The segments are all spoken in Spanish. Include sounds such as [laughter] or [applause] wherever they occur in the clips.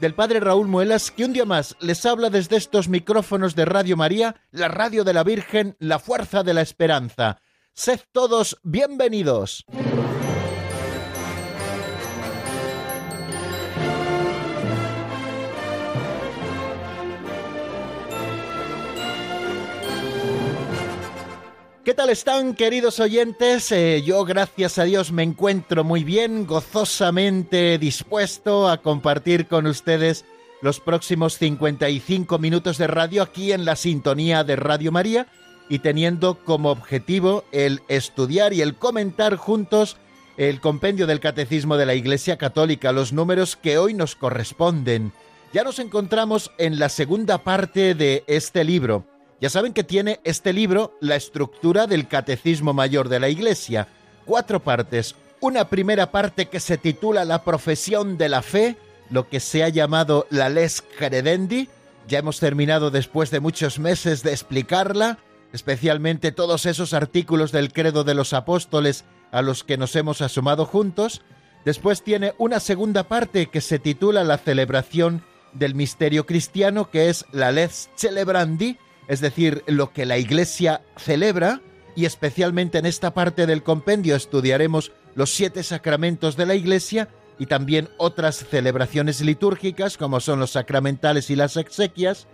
del Padre Raúl Muelas, que un día más les habla desde estos micrófonos de Radio María, la radio de la Virgen, la fuerza de la esperanza. Sed todos bienvenidos. ¿Qué tal están, queridos oyentes? Eh, yo, gracias a Dios, me encuentro muy bien, gozosamente dispuesto a compartir con ustedes los próximos 55 minutos de radio aquí en la sintonía de Radio María y teniendo como objetivo el estudiar y el comentar juntos el compendio del Catecismo de la Iglesia Católica, los números que hoy nos corresponden. Ya nos encontramos en la segunda parte de este libro ya saben que tiene este libro la estructura del Catecismo Mayor de la Iglesia, cuatro partes. Una primera parte que se titula La profesión de la fe, lo que se ha llamado la Les Credendi. Ya hemos terminado después de muchos meses de explicarla, especialmente todos esos artículos del credo de los apóstoles a los que nos hemos asomado juntos. Después tiene una segunda parte que se titula La celebración del misterio cristiano, que es la Les Celebrandi, es decir, lo que la Iglesia celebra, y especialmente en esta parte del compendio estudiaremos los siete sacramentos de la Iglesia y también otras celebraciones litúrgicas como son los sacramentales y las exequias.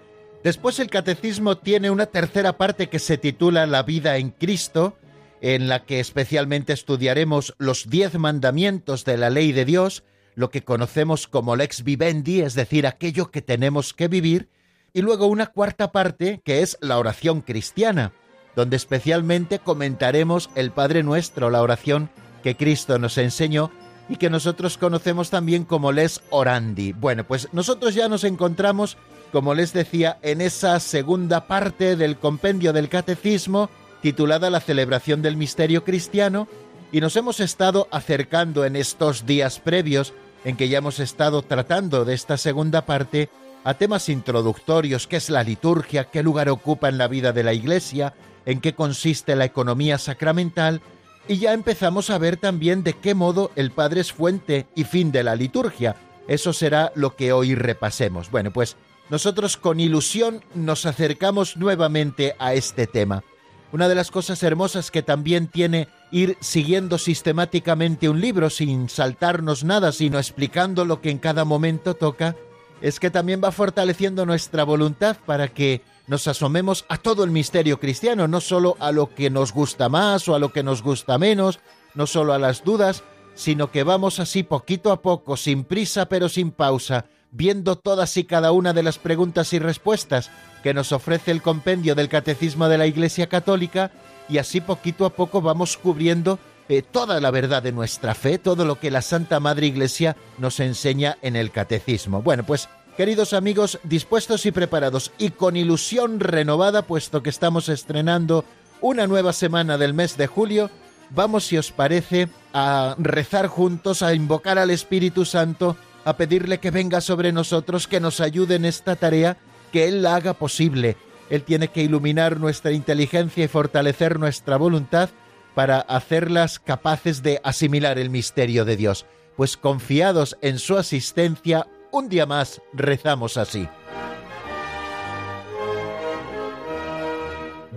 Después el catecismo tiene una tercera parte que se titula La vida en Cristo, en la que especialmente estudiaremos los diez mandamientos de la ley de Dios, lo que conocemos como lex vivendi, es decir, aquello que tenemos que vivir, y luego una cuarta parte que es la oración cristiana, donde especialmente comentaremos el Padre Nuestro, la oración que Cristo nos enseñó y que nosotros conocemos también como les orandi. Bueno, pues nosotros ya nos encontramos, como les decía, en esa segunda parte del compendio del catecismo titulada La celebración del misterio cristiano y nos hemos estado acercando en estos días previos en que ya hemos estado tratando de esta segunda parte a temas introductorios, qué es la liturgia, qué lugar ocupa en la vida de la Iglesia, en qué consiste la economía sacramental, y ya empezamos a ver también de qué modo el Padre es fuente y fin de la liturgia. Eso será lo que hoy repasemos. Bueno, pues nosotros con ilusión nos acercamos nuevamente a este tema. Una de las cosas hermosas que también tiene ir siguiendo sistemáticamente un libro sin saltarnos nada, sino explicando lo que en cada momento toca, es que también va fortaleciendo nuestra voluntad para que nos asomemos a todo el misterio cristiano, no solo a lo que nos gusta más o a lo que nos gusta menos, no solo a las dudas, sino que vamos así poquito a poco, sin prisa pero sin pausa, viendo todas y cada una de las preguntas y respuestas que nos ofrece el compendio del Catecismo de la Iglesia Católica, y así poquito a poco vamos cubriendo eh, toda la verdad de nuestra fe, todo lo que la Santa Madre Iglesia nos enseña en el catecismo. Bueno, pues queridos amigos, dispuestos y preparados y con ilusión renovada, puesto que estamos estrenando una nueva semana del mes de julio, vamos, si os parece, a rezar juntos, a invocar al Espíritu Santo, a pedirle que venga sobre nosotros, que nos ayude en esta tarea, que Él la haga posible. Él tiene que iluminar nuestra inteligencia y fortalecer nuestra voluntad para hacerlas capaces de asimilar el misterio de Dios. Pues confiados en su asistencia, un día más rezamos así.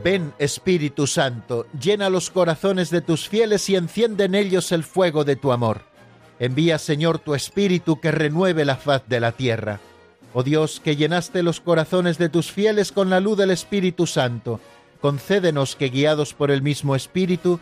Ven Espíritu Santo, llena los corazones de tus fieles y enciende en ellos el fuego de tu amor. Envía Señor tu Espíritu que renueve la faz de la tierra. Oh Dios, que llenaste los corazones de tus fieles con la luz del Espíritu Santo, concédenos que guiados por el mismo Espíritu,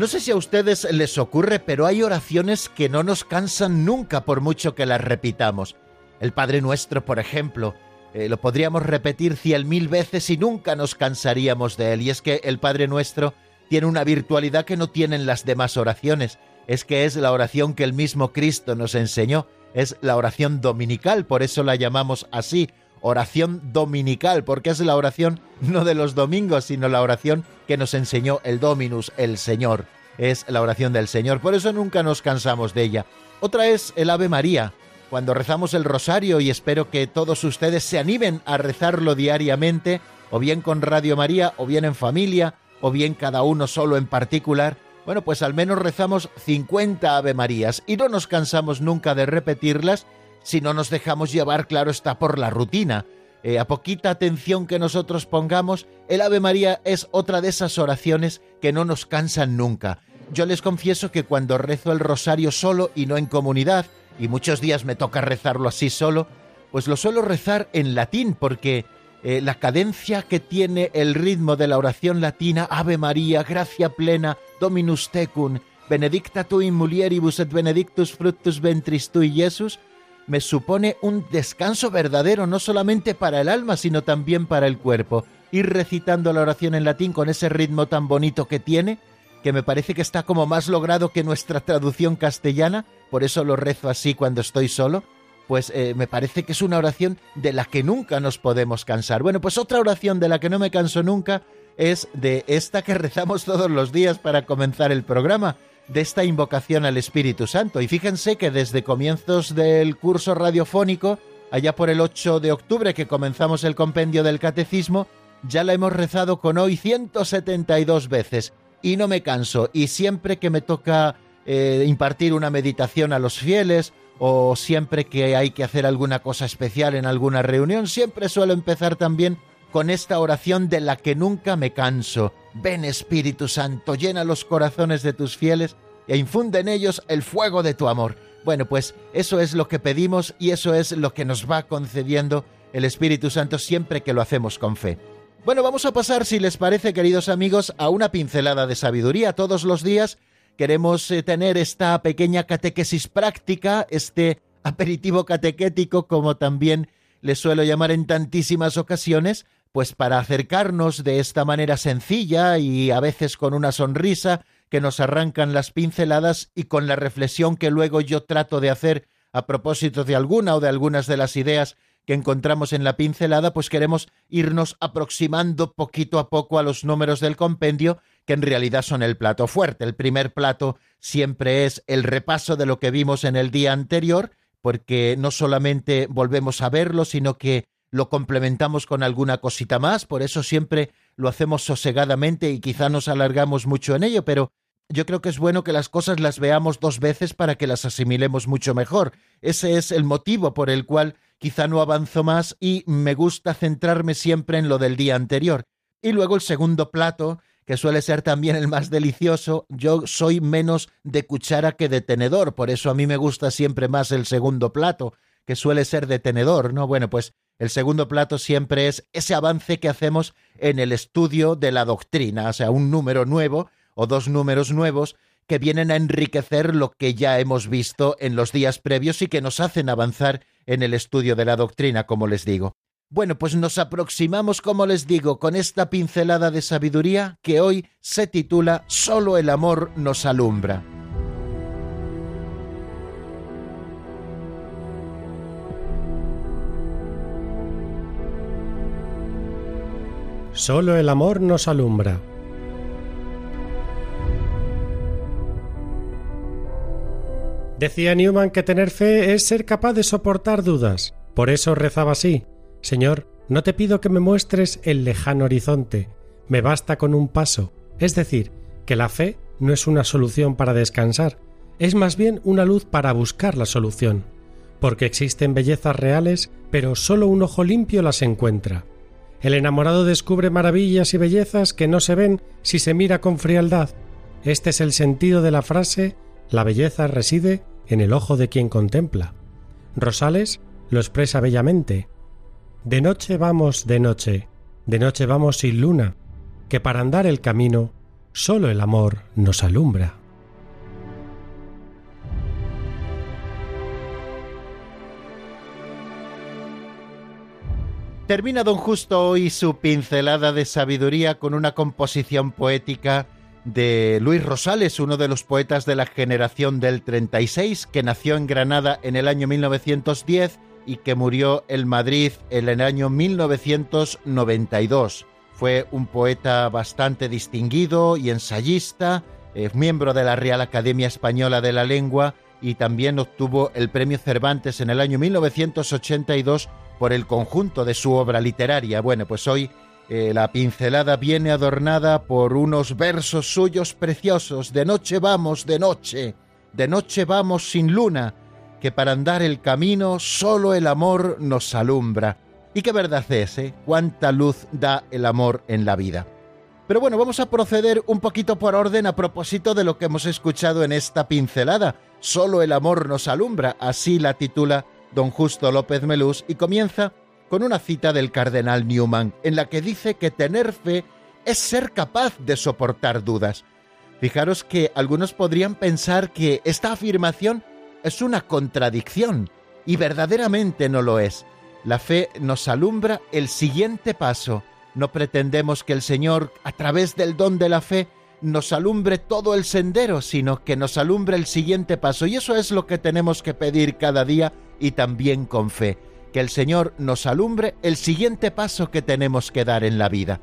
No sé si a ustedes les ocurre, pero hay oraciones que no nos cansan nunca por mucho que las repitamos. El Padre Nuestro, por ejemplo, eh, lo podríamos repetir cien mil veces y nunca nos cansaríamos de él. Y es que el Padre Nuestro tiene una virtualidad que no tienen las demás oraciones. Es que es la oración que el mismo Cristo nos enseñó. Es la oración dominical, por eso la llamamos así, oración dominical, porque es la oración no de los domingos, sino la oración que nos enseñó el Dominus, el Señor. Es la oración del Señor, por eso nunca nos cansamos de ella. Otra es el Ave María, cuando rezamos el rosario y espero que todos ustedes se animen a rezarlo diariamente, o bien con Radio María, o bien en familia, o bien cada uno solo en particular. Bueno, pues al menos rezamos 50 Ave Marías y no nos cansamos nunca de repetirlas si no nos dejamos llevar, claro está, por la rutina. Eh, a poquita atención que nosotros pongamos, el Ave María es otra de esas oraciones que no nos cansan nunca. Yo les confieso que cuando rezo el rosario solo y no en comunidad, y muchos días me toca rezarlo así solo, pues lo suelo rezar en latín porque eh, la cadencia que tiene el ritmo de la oración latina, Ave María, gracia plena, Dominus tecum, benedicta tu in mulieribus et benedictus fructus ventris tui, Jesus, me supone un descanso verdadero no solamente para el alma, sino también para el cuerpo. Ir recitando la oración en latín con ese ritmo tan bonito que tiene, que me parece que está como más logrado que nuestra traducción castellana, por eso lo rezo así cuando estoy solo, pues eh, me parece que es una oración de la que nunca nos podemos cansar. Bueno, pues otra oración de la que no me canso nunca es de esta que rezamos todos los días para comenzar el programa, de esta invocación al Espíritu Santo. Y fíjense que desde comienzos del curso radiofónico, allá por el 8 de octubre que comenzamos el compendio del catecismo, ya la hemos rezado con hoy 172 veces y no me canso. Y siempre que me toca eh, impartir una meditación a los fieles o siempre que hay que hacer alguna cosa especial en alguna reunión, siempre suelo empezar también con esta oración de la que nunca me canso. Ven Espíritu Santo, llena los corazones de tus fieles e infunde en ellos el fuego de tu amor. Bueno, pues eso es lo que pedimos y eso es lo que nos va concediendo el Espíritu Santo siempre que lo hacemos con fe. Bueno, vamos a pasar, si les parece, queridos amigos, a una pincelada de sabiduría. Todos los días queremos eh, tener esta pequeña catequesis práctica, este aperitivo catequético, como también le suelo llamar en tantísimas ocasiones, pues para acercarnos de esta manera sencilla y a veces con una sonrisa que nos arrancan las pinceladas y con la reflexión que luego yo trato de hacer a propósito de alguna o de algunas de las ideas que encontramos en la pincelada, pues queremos irnos aproximando poquito a poco a los números del compendio, que en realidad son el plato fuerte. El primer plato siempre es el repaso de lo que vimos en el día anterior, porque no solamente volvemos a verlo, sino que lo complementamos con alguna cosita más, por eso siempre lo hacemos sosegadamente y quizá nos alargamos mucho en ello, pero yo creo que es bueno que las cosas las veamos dos veces para que las asimilemos mucho mejor. Ese es el motivo por el cual quizá no avanzo más y me gusta centrarme siempre en lo del día anterior. Y luego el segundo plato, que suele ser también el más delicioso, yo soy menos de cuchara que de tenedor, por eso a mí me gusta siempre más el segundo plato, que suele ser de tenedor, ¿no? Bueno, pues el segundo plato siempre es ese avance que hacemos en el estudio de la doctrina, o sea, un número nuevo o dos números nuevos que vienen a enriquecer lo que ya hemos visto en los días previos y que nos hacen avanzar en el estudio de la doctrina, como les digo. Bueno, pues nos aproximamos, como les digo, con esta pincelada de sabiduría que hoy se titula Solo el amor nos alumbra. Solo el amor nos alumbra. Decía Newman que tener fe es ser capaz de soportar dudas. Por eso rezaba así. Señor, no te pido que me muestres el lejano horizonte, me basta con un paso. Es decir, que la fe no es una solución para descansar, es más bien una luz para buscar la solución. Porque existen bellezas reales, pero solo un ojo limpio las encuentra. El enamorado descubre maravillas y bellezas que no se ven si se mira con frialdad. Este es el sentido de la frase la belleza reside en el ojo de quien contempla. Rosales lo expresa bellamente. De noche vamos de noche, de noche vamos sin luna, que para andar el camino solo el amor nos alumbra. Termina don Justo hoy su pincelada de sabiduría con una composición poética de Luis Rosales, uno de los poetas de la generación del 36, que nació en Granada en el año 1910 y que murió en Madrid en el año 1992. Fue un poeta bastante distinguido y ensayista, es miembro de la Real Academia Española de la Lengua y también obtuvo el Premio Cervantes en el año 1982 por el conjunto de su obra literaria. Bueno, pues hoy eh, la pincelada viene adornada por unos versos suyos preciosos. De noche vamos, de noche, de noche vamos sin luna, que para andar el camino solo el amor nos alumbra. Y qué verdad es, ¿eh? Cuánta luz da el amor en la vida. Pero bueno, vamos a proceder un poquito por orden a propósito de lo que hemos escuchado en esta pincelada. Solo el amor nos alumbra, así la titula don Justo López Melús, y comienza con una cita del cardenal Newman, en la que dice que tener fe es ser capaz de soportar dudas. Fijaros que algunos podrían pensar que esta afirmación es una contradicción, y verdaderamente no lo es. La fe nos alumbra el siguiente paso. No pretendemos que el Señor, a través del don de la fe, nos alumbre todo el sendero, sino que nos alumbre el siguiente paso. Y eso es lo que tenemos que pedir cada día y también con fe que el Señor nos alumbre el siguiente paso que tenemos que dar en la vida.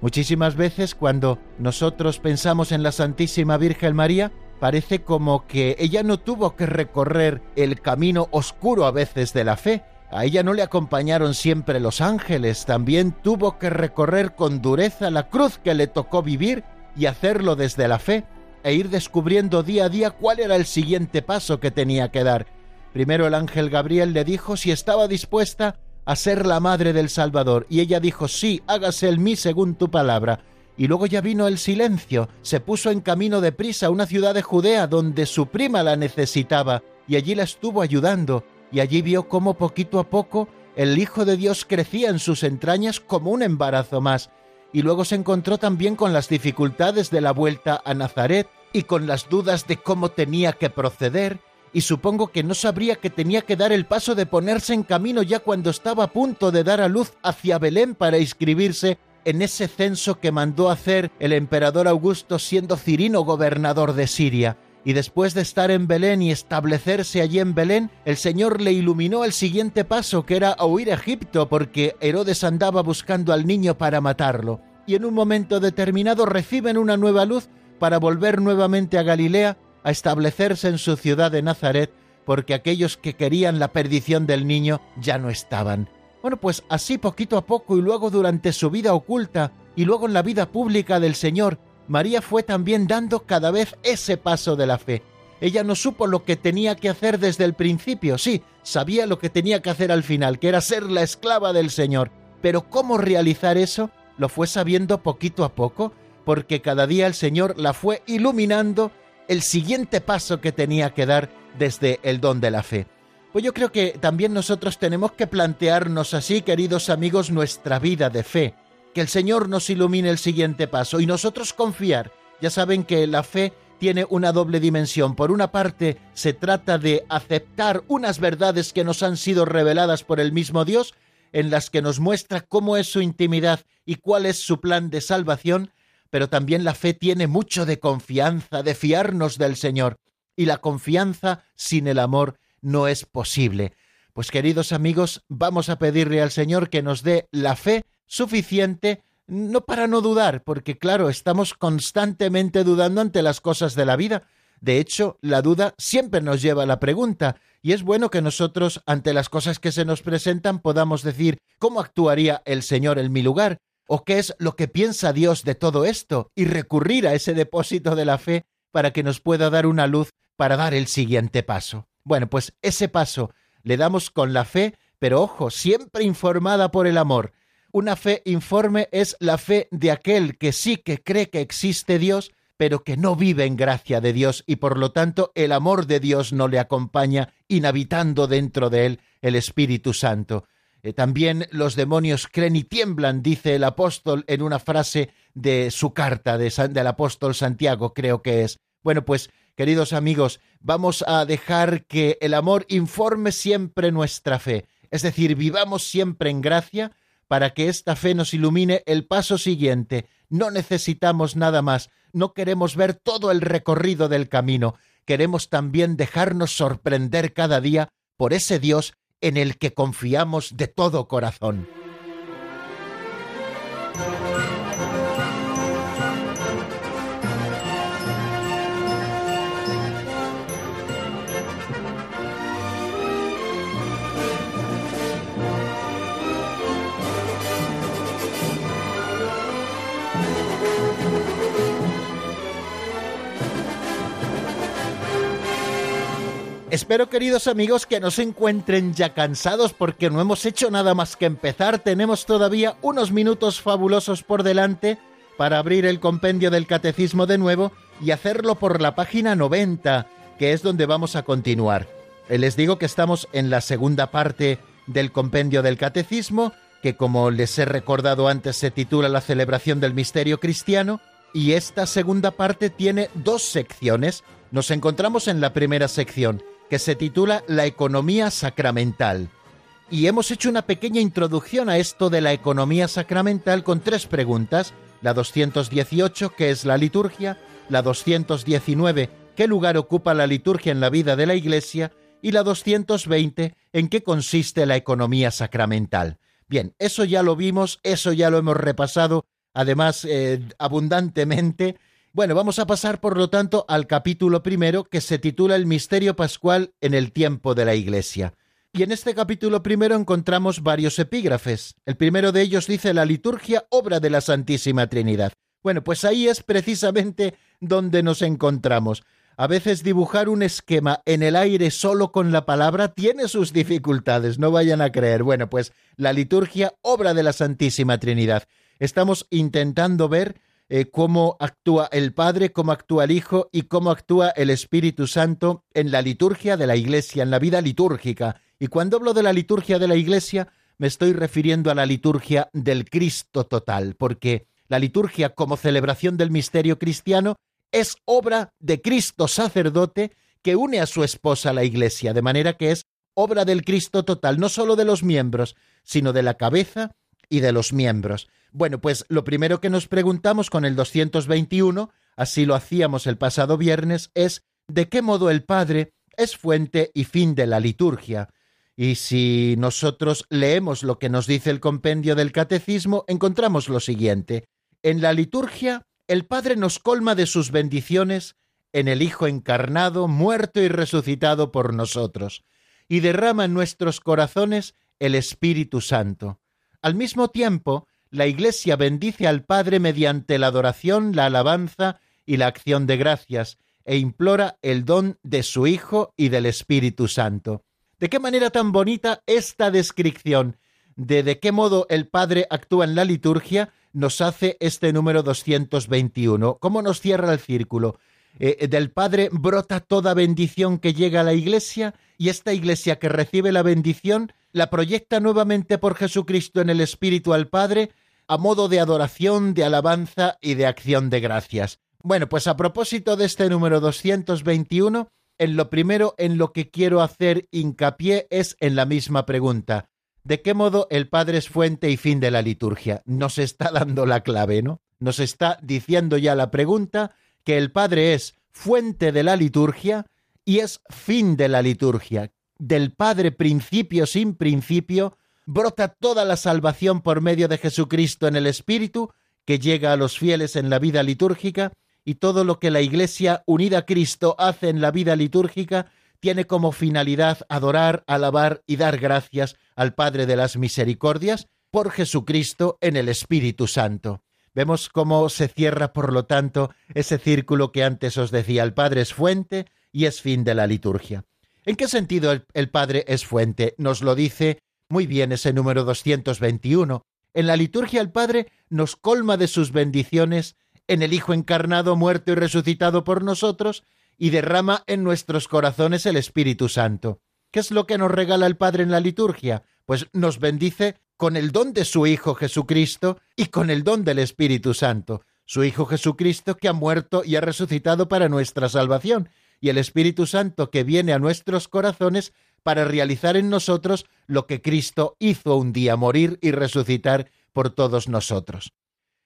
Muchísimas veces cuando nosotros pensamos en la Santísima Virgen María, parece como que ella no tuvo que recorrer el camino oscuro a veces de la fe. A ella no le acompañaron siempre los ángeles, también tuvo que recorrer con dureza la cruz que le tocó vivir y hacerlo desde la fe, e ir descubriendo día a día cuál era el siguiente paso que tenía que dar. Primero el ángel Gabriel le dijo si estaba dispuesta a ser la madre del Salvador, y ella dijo sí, hágase el mí según tu palabra. Y luego ya vino el silencio, se puso en camino de prisa a una ciudad de Judea donde su prima la necesitaba, y allí la estuvo ayudando, y allí vio cómo poquito a poco el Hijo de Dios crecía en sus entrañas como un embarazo más, y luego se encontró también con las dificultades de la vuelta a Nazaret y con las dudas de cómo tenía que proceder, y supongo que no sabría que tenía que dar el paso de ponerse en camino ya cuando estaba a punto de dar a luz hacia Belén para inscribirse en ese censo que mandó hacer el emperador Augusto siendo Cirino gobernador de Siria. Y después de estar en Belén y establecerse allí en Belén, el Señor le iluminó el siguiente paso, que era huir a Egipto, porque Herodes andaba buscando al niño para matarlo. Y en un momento determinado reciben una nueva luz para volver nuevamente a Galilea a establecerse en su ciudad de Nazaret, porque aquellos que querían la perdición del niño ya no estaban. Bueno, pues así poquito a poco y luego durante su vida oculta y luego en la vida pública del Señor, María fue también dando cada vez ese paso de la fe. Ella no supo lo que tenía que hacer desde el principio, sí, sabía lo que tenía que hacer al final, que era ser la esclava del Señor, pero cómo realizar eso lo fue sabiendo poquito a poco, porque cada día el Señor la fue iluminando el siguiente paso que tenía que dar desde el don de la fe. Pues yo creo que también nosotros tenemos que plantearnos así, queridos amigos, nuestra vida de fe, que el Señor nos ilumine el siguiente paso y nosotros confiar. Ya saben que la fe tiene una doble dimensión. Por una parte, se trata de aceptar unas verdades que nos han sido reveladas por el mismo Dios, en las que nos muestra cómo es su intimidad y cuál es su plan de salvación, pero también la fe tiene mucho de confianza, de fiarnos del Señor, y la confianza sin el amor no es posible. Pues queridos amigos, vamos a pedirle al Señor que nos dé la fe suficiente no para no dudar, porque claro, estamos constantemente dudando ante las cosas de la vida. De hecho, la duda siempre nos lleva a la pregunta, y es bueno que nosotros, ante las cosas que se nos presentan, podamos decir cómo actuaría el Señor en mi lugar, ¿O qué es lo que piensa Dios de todo esto? Y recurrir a ese depósito de la fe para que nos pueda dar una luz para dar el siguiente paso. Bueno, pues ese paso le damos con la fe, pero ojo, siempre informada por el amor. Una fe informe es la fe de aquel que sí que cree que existe Dios, pero que no vive en gracia de Dios y por lo tanto el amor de Dios no le acompaña, inhabitando dentro de él el Espíritu Santo. Eh, también los demonios creen y tiemblan, dice el apóstol en una frase de su carta de del apóstol Santiago, creo que es. Bueno, pues queridos amigos, vamos a dejar que el amor informe siempre nuestra fe, es decir, vivamos siempre en gracia para que esta fe nos ilumine el paso siguiente. No necesitamos nada más, no queremos ver todo el recorrido del camino, queremos también dejarnos sorprender cada día por ese Dios en el que confiamos de todo corazón. Espero, queridos amigos, que no se encuentren ya cansados porque no hemos hecho nada más que empezar. Tenemos todavía unos minutos fabulosos por delante para abrir el compendio del catecismo de nuevo y hacerlo por la página 90, que es donde vamos a continuar. Eh, les digo que estamos en la segunda parte del compendio del catecismo, que como les he recordado antes se titula La celebración del misterio cristiano, y esta segunda parte tiene dos secciones. Nos encontramos en la primera sección, que se titula La economía sacramental. Y hemos hecho una pequeña introducción a esto de la economía sacramental con tres preguntas. La 218, ¿qué es la liturgia? La 219, ¿qué lugar ocupa la liturgia en la vida de la Iglesia? Y la 220, ¿en qué consiste la economía sacramental? Bien, eso ya lo vimos, eso ya lo hemos repasado, además eh, abundantemente, bueno, vamos a pasar por lo tanto al capítulo primero que se titula El misterio pascual en el tiempo de la Iglesia. Y en este capítulo primero encontramos varios epígrafes. El primero de ellos dice la liturgia obra de la Santísima Trinidad. Bueno, pues ahí es precisamente donde nos encontramos. A veces dibujar un esquema en el aire solo con la palabra tiene sus dificultades, no vayan a creer. Bueno, pues la liturgia obra de la Santísima Trinidad. Estamos intentando ver eh, cómo actúa el Padre, cómo actúa el Hijo y cómo actúa el Espíritu Santo en la liturgia de la Iglesia, en la vida litúrgica. Y cuando hablo de la liturgia de la Iglesia, me estoy refiriendo a la liturgia del Cristo total, porque la liturgia como celebración del misterio cristiano es obra de Cristo sacerdote que une a su esposa la Iglesia, de manera que es obra del Cristo total, no solo de los miembros, sino de la cabeza y de los miembros. Bueno, pues lo primero que nos preguntamos con el 221, así lo hacíamos el pasado viernes, es de qué modo el Padre es fuente y fin de la liturgia. Y si nosotros leemos lo que nos dice el compendio del Catecismo, encontramos lo siguiente. En la liturgia, el Padre nos colma de sus bendiciones en el Hijo encarnado, muerto y resucitado por nosotros, y derrama en nuestros corazones el Espíritu Santo. Al mismo tiempo, la Iglesia bendice al Padre mediante la adoración, la alabanza y la acción de gracias, e implora el don de su Hijo y del Espíritu Santo. ¿De qué manera tan bonita esta descripción de de qué modo el Padre actúa en la liturgia nos hace este número 221? ¿Cómo nos cierra el círculo? Eh, del Padre brota toda bendición que llega a la Iglesia y esta Iglesia que recibe la bendición la proyecta nuevamente por Jesucristo en el Espíritu al Padre a modo de adoración, de alabanza y de acción de gracias. Bueno, pues a propósito de este número 221, en lo primero en lo que quiero hacer hincapié es en la misma pregunta. ¿De qué modo el Padre es fuente y fin de la liturgia? Nos está dando la clave, ¿no? Nos está diciendo ya la pregunta que el Padre es fuente de la liturgia y es fin de la liturgia del Padre principio sin principio, brota toda la salvación por medio de Jesucristo en el Espíritu, que llega a los fieles en la vida litúrgica, y todo lo que la Iglesia unida a Cristo hace en la vida litúrgica tiene como finalidad adorar, alabar y dar gracias al Padre de las Misericordias por Jesucristo en el Espíritu Santo. Vemos cómo se cierra, por lo tanto, ese círculo que antes os decía, el Padre es fuente y es fin de la liturgia. ¿En qué sentido el, Padre es fuente? Nos lo dice muy bien ese número 221. En la liturgia el Padre nos colma de sus bendiciones en el Hijo encarnado, muerto y resucitado por nosotros, y derrama en nuestros corazones el Espíritu Santo. ¿Qué es lo que nos regala el Padre en la liturgia? pues nos bendice con el don de su Hijo Jesucristo y con el don del Espíritu Santo. Su Hijo Jesucristo que ha muerto y ha resucitado para nuestra salvación, y el Espíritu Santo que viene a nuestros corazones para realizar en nosotros lo que Cristo hizo un día, morir y resucitar por todos nosotros.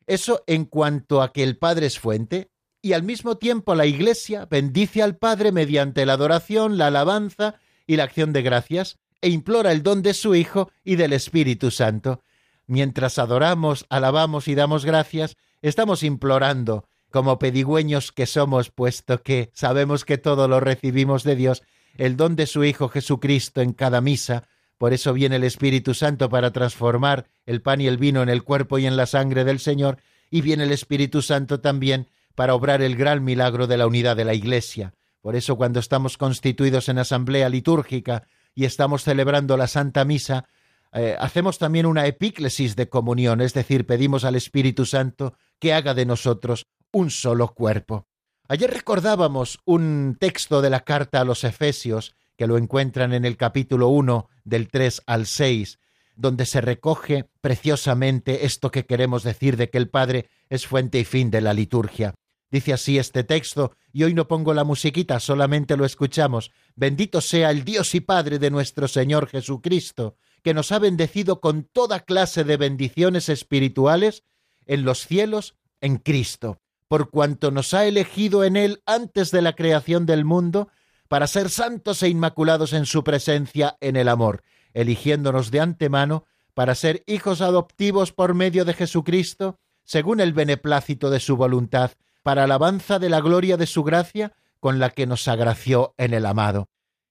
Eso en cuanto a que el Padre es fuente, y al mismo tiempo la Iglesia bendice al Padre mediante la adoración, la alabanza y la acción de gracias, e implora el don de su Hijo y del Espíritu Santo. Mientras adoramos, alabamos y damos gracias, estamos implorando, como pedigüeños que somos, puesto que sabemos que todo lo recibimos de Dios, el don de su Hijo Jesucristo en cada misa, por eso viene el Espíritu Santo para transformar el pan y el vino en el cuerpo y en la sangre del Señor, y viene el Espíritu Santo también para obrar el gran milagro de la unidad de la Iglesia. Por eso cuando estamos constituidos en asamblea litúrgica y estamos celebrando la Santa Misa, eh, hacemos también una epíclesis de comunión, es decir, pedimos al Espíritu Santo que haga de nosotros un solo cuerpo. Ayer recordábamos un texto de la carta a los Efesios, que lo encuentran en el capítulo 1 del 3 al 6, donde se recoge preciosamente esto que queremos decir de que el Padre es fuente y fin de la liturgia. Dice así este texto, y hoy no pongo la musiquita, solamente lo escuchamos. Bendito sea el Dios y Padre de nuestro Señor Jesucristo, que nos ha bendecido con toda clase de bendiciones espirituales en los cielos en Cristo, por cuanto nos ha elegido en Él antes de la creación del mundo, para ser santos e inmaculados en su presencia en el amor, eligiéndonos de antemano para ser hijos adoptivos por medio de Jesucristo, según el beneplácito de su voluntad, para alabanza de la gloria de su gracia con la que nos agració en el amado.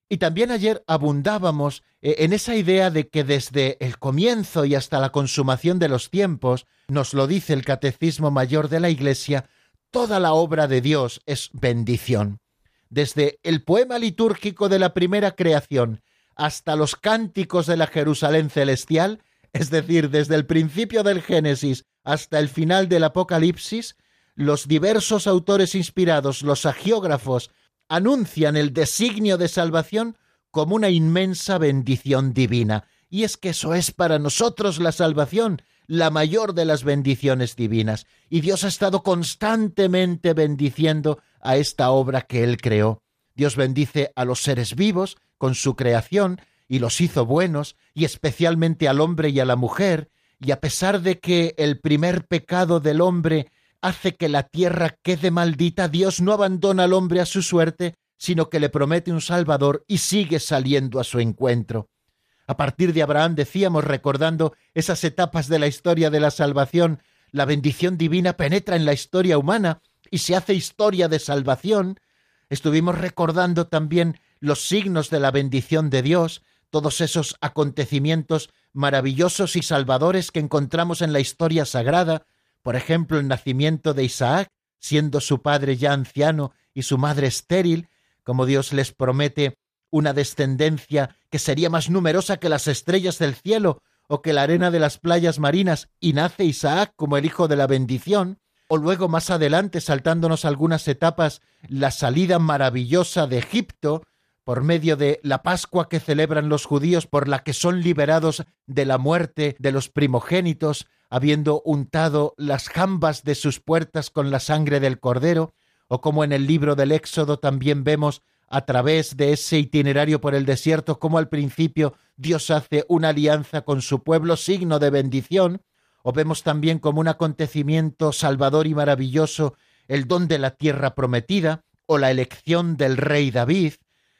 Y también ayer abundábamos eh, en esa idea de que desde el comienzo y hasta la consumación de los tiempos, nos lo dice el Catecismo Mayor de la Iglesia, toda la obra de Dios es bendición. Desde el poema litúrgico de la primera creación hasta los cánticos de la Jerusalén celestial, es decir, desde el principio del Génesis hasta el final del Apocalipsis, los diversos autores inspirados, los agiógrafos, anuncian el designio de salvación como una inmensa bendición divina. Y es que eso es para nosotros la salvación, la mayor de las bendiciones divinas. Y Dios ha estado constantemente bendiciendo a esta obra que Él creó. Dios bendice a los seres vivos con su creación y los hizo buenos, y especialmente al hombre y a la mujer, y a pesar de que el primer pecado del hombre hace que la tierra quede maldita, Dios no abandona al hombre a su suerte, sino que le promete un Salvador y sigue saliendo a su encuentro. A partir de Abraham decíamos, recordando esas etapas de la historia de la salvación, la bendición divina penetra en la historia humana y se hace historia de salvación. Estuvimos recordando también los signos de la bendición de Dios, todos esos acontecimientos maravillosos y salvadores que encontramos en la historia sagrada, por ejemplo, el nacimiento de Isaac, siendo su padre ya anciano y su madre estéril, como Dios les promete una descendencia que sería más numerosa que las estrellas del cielo o que la arena de las playas marinas, y nace Isaac como el hijo de la bendición, o luego más adelante, saltándonos algunas etapas, la salida maravillosa de Egipto, por medio de la Pascua que celebran los judíos, por la que son liberados de la muerte de los primogénitos, habiendo untado las jambas de sus puertas con la sangre del cordero, o como en el libro del Éxodo también vemos a través de ese itinerario por el desierto como al principio Dios hace una alianza con su pueblo, signo de bendición, o vemos también como un acontecimiento salvador y maravilloso el don de la tierra prometida, o la elección del rey David,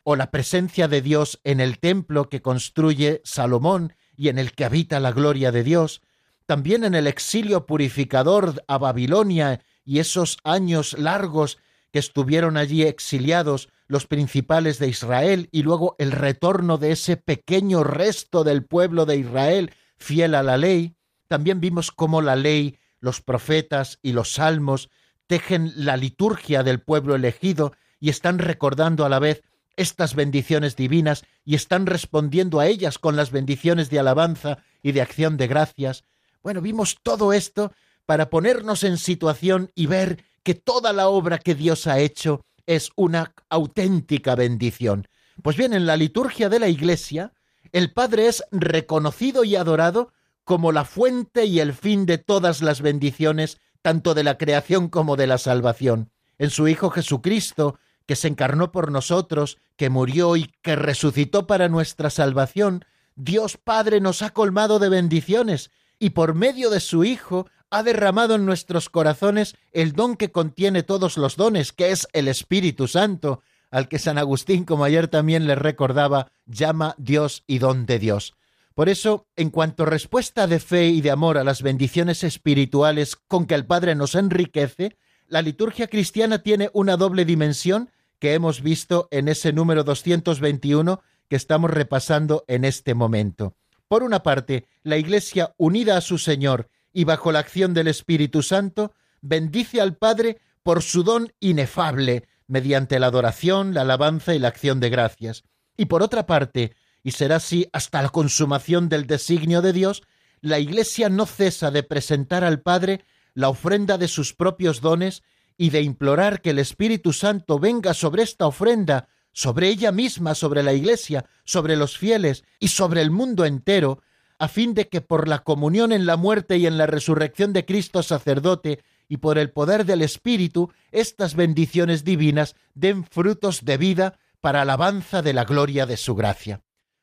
o la presencia de Dios en el templo que construye Salomón y en el que habita la gloria de Dios, también en el exilio purificador a Babilonia y esos años largos que estuvieron allí exiliados los principales de Israel y luego el retorno de ese pequeño resto del pueblo de Israel fiel a la ley, también vimos cómo la ley, los profetas y los salmos tejen la liturgia del pueblo elegido y están recordando a la vez estas bendiciones divinas y están respondiendo a ellas con las bendiciones de alabanza y de acción de gracias, bueno, vimos todo esto para ponernos en situación y ver que toda la obra que Dios ha hecho es una auténtica bendición. Pues bien, en la liturgia de la Iglesia, El Padre es reconocido y adorado como la fuente y el fin de todas las bendiciones, tanto de la creación como de la salvación. En su Hijo Jesucristo, que se encarnó por nosotros, que murió y que resucitó para nuestra salvación, Dios Padre nos ha colmado de bendiciones y por medio de su Hijo ha derramado en nuestros corazones el don que contiene todos los dones, que es el Espíritu Santo, al que San Agustín, como ayer también le recordaba, llama Dios y don de Dios. Por eso, en cuanto respuesta de fe y de amor a las bendiciones espirituales con que el Padre nos enriquece, la liturgia cristiana tiene una doble dimensión que hemos visto en ese número 221 que estamos repasando en este momento. Por una parte, la Iglesia unida a su Señor y bajo la acción del Espíritu Santo, bendice al Padre por su don inefable, mediante la adoración, la alabanza y la acción de gracias. Y por otra parte, y será así hasta la consumación del designio de Dios, la Iglesia no cesa de presentar al Padre la ofrenda de sus propios dones y de implorar que el Espíritu Santo venga sobre esta ofrenda, sobre ella misma, sobre la Iglesia, sobre los fieles y sobre el mundo entero, a fin de que por la comunión en la muerte y en la resurrección de Cristo sacerdote y por el poder del Espíritu, estas bendiciones divinas den frutos de vida para alabanza de la gloria de su gracia.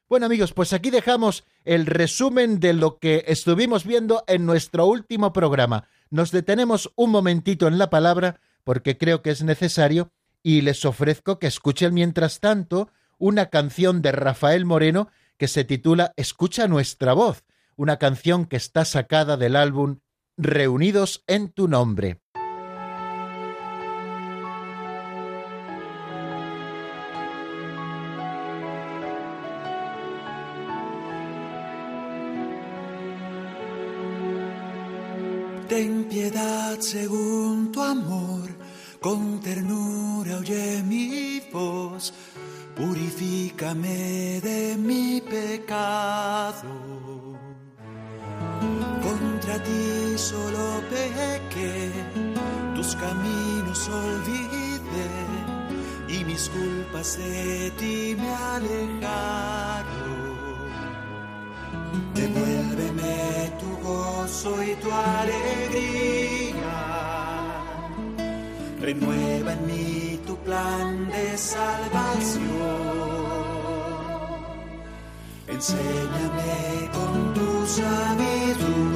Bueno amigos, pues aquí dejamos el resumen de lo que estuvimos viendo en nuestro último programa. Nos detenemos un momentito en la palabra porque creo que es necesario y les ofrezco que escuchen mientras tanto una canción de Rafael Moreno que se titula Escucha nuestra voz, una canción que está sacada del álbum Reunidos en tu nombre. Ten piedad según tu amor, con ternura oye mi voz purifícame de mi pecado. Contra ti solo pequé, tus caminos olvidé y mis culpas de ti me alejaron. Devuélveme tu gozo y tu alegría. Renueva en mí plan de salvación. Enséñame con tu sabiduría.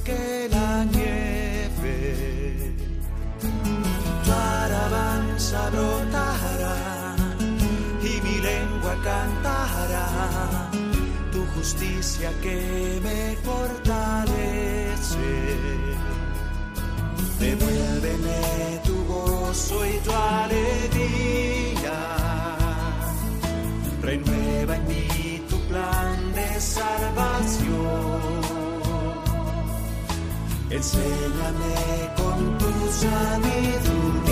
alabanza brotará lengua cantará tu justicia que me fortalece. Devuélveme tu gozo y tu alegría. Renueva en mí tu plan de salvación. Enséñame con tu sabiduría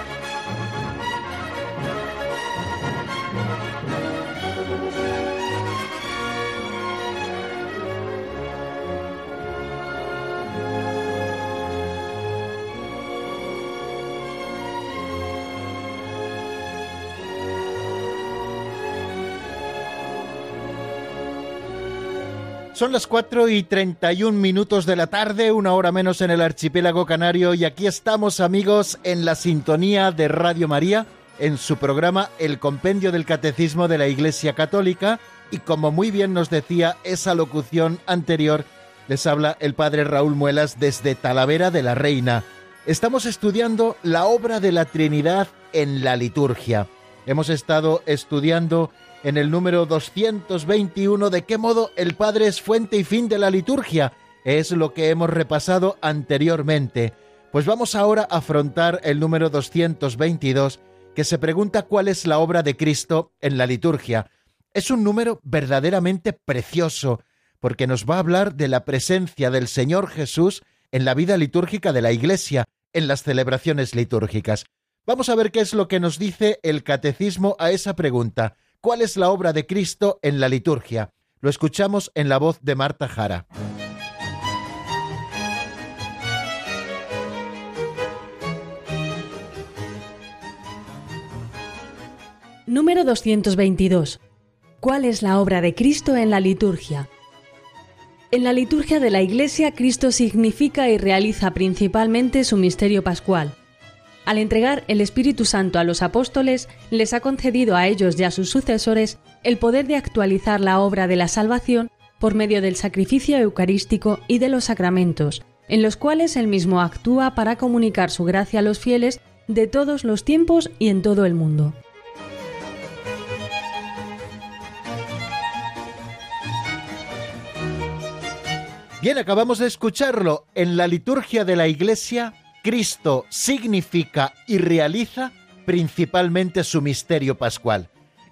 Son las 4 y 31 minutos de la tarde, una hora menos en el archipiélago canario, y aquí estamos amigos en la sintonía de Radio María, en su programa El Compendio del Catecismo de la Iglesia Católica, y como muy bien nos decía esa locución anterior, les habla el Padre Raúl Muelas desde Talavera de la Reina. Estamos estudiando la obra de la Trinidad en la liturgia. Hemos estado estudiando en el número 221 de qué modo el Padre es fuente y fin de la liturgia. Es lo que hemos repasado anteriormente. Pues vamos ahora a afrontar el número 222 que se pregunta cuál es la obra de Cristo en la liturgia. Es un número verdaderamente precioso porque nos va a hablar de la presencia del Señor Jesús en la vida litúrgica de la Iglesia, en las celebraciones litúrgicas. Vamos a ver qué es lo que nos dice el catecismo a esa pregunta. ¿Cuál es la obra de Cristo en la liturgia? Lo escuchamos en la voz de Marta Jara. Número 222. ¿Cuál es la obra de Cristo en la liturgia? En la liturgia de la Iglesia, Cristo significa y realiza principalmente su misterio pascual. Al entregar el Espíritu Santo a los apóstoles, les ha concedido a ellos y a sus sucesores el poder de actualizar la obra de la salvación por medio del sacrificio eucarístico y de los sacramentos, en los cuales él mismo actúa para comunicar su gracia a los fieles de todos los tiempos y en todo el mundo. Bien, acabamos de escucharlo. En la liturgia de la Iglesia, Cristo significa y realiza principalmente su misterio pascual.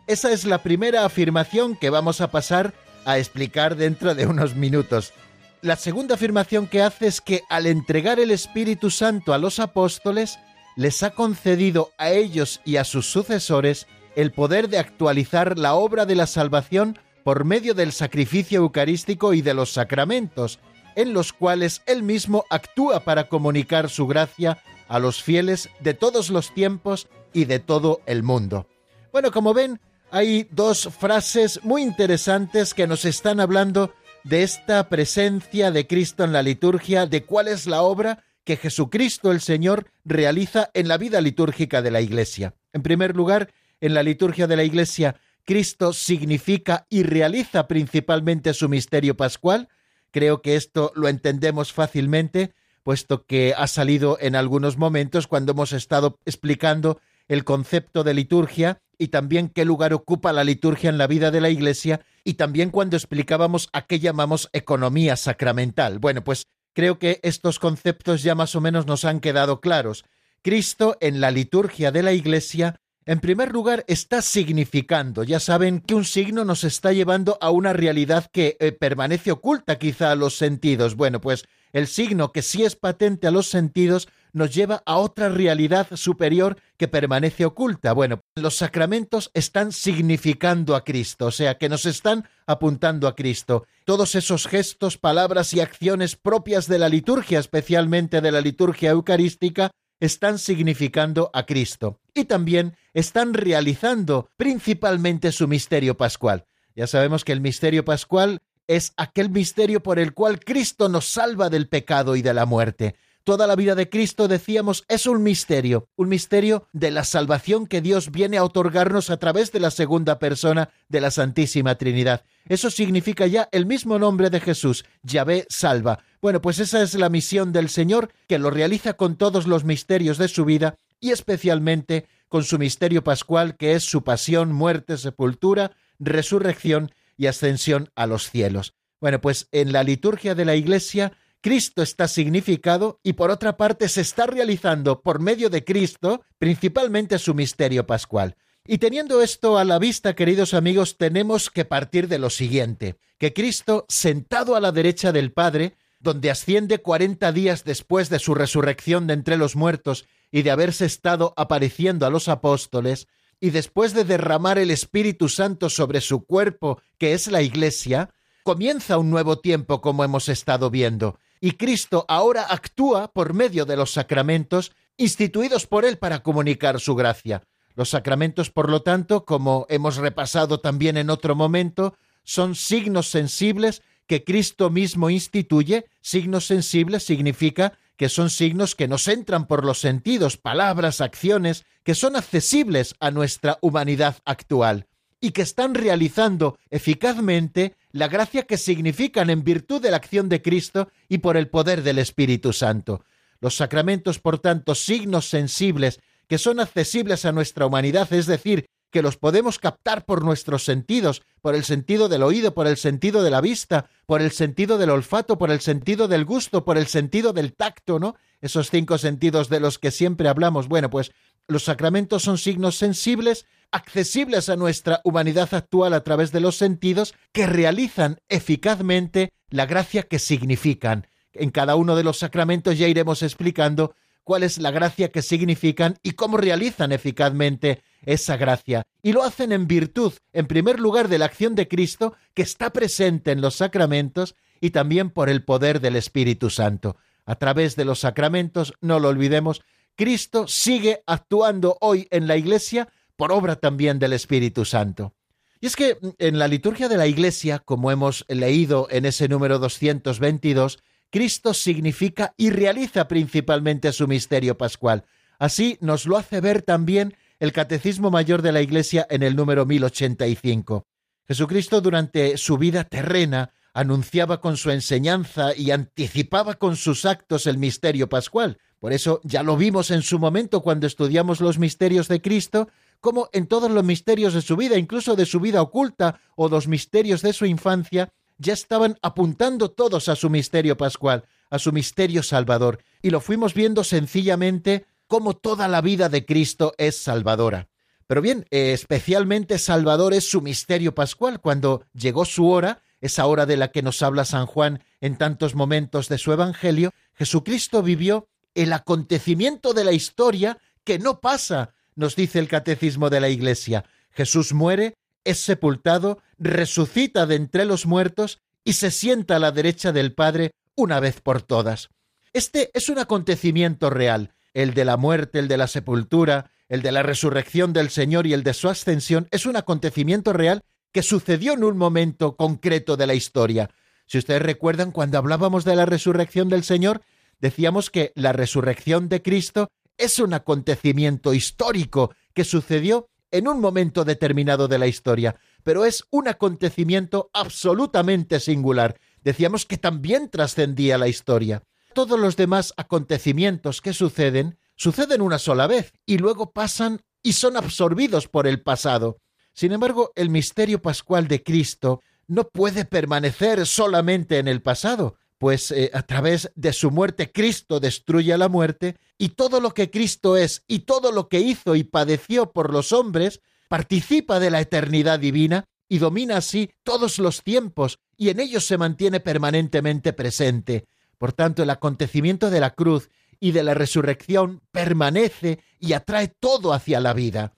Esa es la primera afirmación que vamos a pasar a explicar dentro de unos minutos. La segunda afirmación que hace es que al entregar el Espíritu Santo a los apóstoles, les ha concedido a ellos y a sus sucesores el poder de actualizar la obra de la salvación por medio del sacrificio eucarístico y de los sacramentos, en los cuales él mismo actúa para comunicar su gracia a los fieles de todos los tiempos y de todo el mundo. Bueno, como ven, hay dos frases muy interesantes que nos están hablando de esta presencia de Cristo en la liturgia, de cuál es la obra que Jesucristo el Señor realiza en la vida litúrgica de la Iglesia. En primer lugar, en la liturgia de la Iglesia, Cristo significa y realiza principalmente su misterio pascual, Creo que esto lo entendemos fácilmente, puesto que ha salido en algunos momentos cuando hemos estado explicando el concepto de liturgia y también qué lugar ocupa la liturgia en la vida de la Iglesia y también cuando explicábamos a qué llamamos economía sacramental. Bueno, pues creo que estos conceptos ya más o menos nos han quedado claros. Cristo en la liturgia de la Iglesia en primer lugar, está significando. Ya saben que un signo nos está llevando a una realidad que eh, permanece oculta quizá a los sentidos. Bueno, pues el signo que sí es patente a los sentidos nos lleva a otra realidad superior que permanece oculta. Bueno, los sacramentos están significando a Cristo, o sea, que nos están apuntando a Cristo. Todos esos gestos, palabras y acciones propias de la liturgia, especialmente de la liturgia eucarística, están significando a Cristo y también están realizando principalmente su misterio pascual. Ya sabemos que el misterio pascual es aquel misterio por el cual Cristo nos salva del pecado y de la muerte. Toda la vida de Cristo, decíamos, es un misterio, un misterio de la salvación que Dios viene a otorgarnos a través de la segunda persona de la Santísima Trinidad. Eso significa ya el mismo nombre de Jesús, Yahvé salva. Bueno, pues esa es la misión del Señor, que lo realiza con todos los misterios de su vida y especialmente con su misterio pascual, que es su pasión, muerte, sepultura, resurrección y ascensión a los cielos. Bueno, pues en la liturgia de la Iglesia, Cristo está significado y por otra parte se está realizando por medio de Cristo principalmente su misterio pascual. Y teniendo esto a la vista, queridos amigos, tenemos que partir de lo siguiente, que Cristo, sentado a la derecha del Padre, donde asciende cuarenta días después de su resurrección de entre los muertos y de haberse estado apareciendo a los apóstoles, y después de derramar el Espíritu Santo sobre su cuerpo, que es la Iglesia, comienza un nuevo tiempo como hemos estado viendo, y Cristo ahora actúa por medio de los sacramentos instituidos por Él para comunicar su gracia. Los sacramentos, por lo tanto, como hemos repasado también en otro momento, son signos sensibles que Cristo mismo instituye. Signos sensibles significa que son signos que nos entran por los sentidos, palabras, acciones, que son accesibles a nuestra humanidad actual y que están realizando eficazmente la gracia que significan en virtud de la acción de Cristo y por el poder del Espíritu Santo. Los sacramentos, por tanto, signos sensibles que son accesibles a nuestra humanidad, es decir, que los podemos captar por nuestros sentidos, por el sentido del oído, por el sentido de la vista, por el sentido del olfato, por el sentido del gusto, por el sentido del tacto, ¿no? Esos cinco sentidos de los que siempre hablamos. Bueno, pues los sacramentos son signos sensibles, accesibles a nuestra humanidad actual a través de los sentidos, que realizan eficazmente la gracia que significan. En cada uno de los sacramentos ya iremos explicando cuál es la gracia que significan y cómo realizan eficazmente esa gracia. Y lo hacen en virtud, en primer lugar, de la acción de Cristo que está presente en los sacramentos y también por el poder del Espíritu Santo. A través de los sacramentos, no lo olvidemos, Cristo sigue actuando hoy en la Iglesia por obra también del Espíritu Santo. Y es que en la liturgia de la Iglesia, como hemos leído en ese número 222, Cristo significa y realiza principalmente su misterio pascual. Así nos lo hace ver también el Catecismo Mayor de la Iglesia en el número 1085. Jesucristo durante su vida terrena anunciaba con su enseñanza y anticipaba con sus actos el misterio pascual. Por eso ya lo vimos en su momento cuando estudiamos los misterios de Cristo, como en todos los misterios de su vida, incluso de su vida oculta o los misterios de su infancia, ya estaban apuntando todos a su misterio pascual, a su misterio salvador, y lo fuimos viendo sencillamente como toda la vida de Cristo es salvadora. Pero bien, eh, especialmente salvador es su misterio pascual. Cuando llegó su hora, esa hora de la que nos habla San Juan en tantos momentos de su Evangelio, Jesucristo vivió el acontecimiento de la historia que no pasa, nos dice el Catecismo de la Iglesia. Jesús muere, es sepultado, resucita de entre los muertos y se sienta a la derecha del Padre una vez por todas. Este es un acontecimiento real, el de la muerte, el de la sepultura, el de la resurrección del Señor y el de su ascensión, es un acontecimiento real que sucedió en un momento concreto de la historia. Si ustedes recuerdan, cuando hablábamos de la resurrección del Señor, decíamos que la resurrección de Cristo es un acontecimiento histórico que sucedió en un momento determinado de la historia, pero es un acontecimiento absolutamente singular. Decíamos que también trascendía la historia todos los demás acontecimientos que suceden suceden una sola vez y luego pasan y son absorbidos por el pasado. Sin embargo, el misterio pascual de Cristo no puede permanecer solamente en el pasado, pues eh, a través de su muerte Cristo destruye la muerte y todo lo que Cristo es y todo lo que hizo y padeció por los hombres participa de la eternidad divina y domina así todos los tiempos y en ellos se mantiene permanentemente presente. Por tanto, el acontecimiento de la cruz y de la resurrección permanece y atrae todo hacia la vida.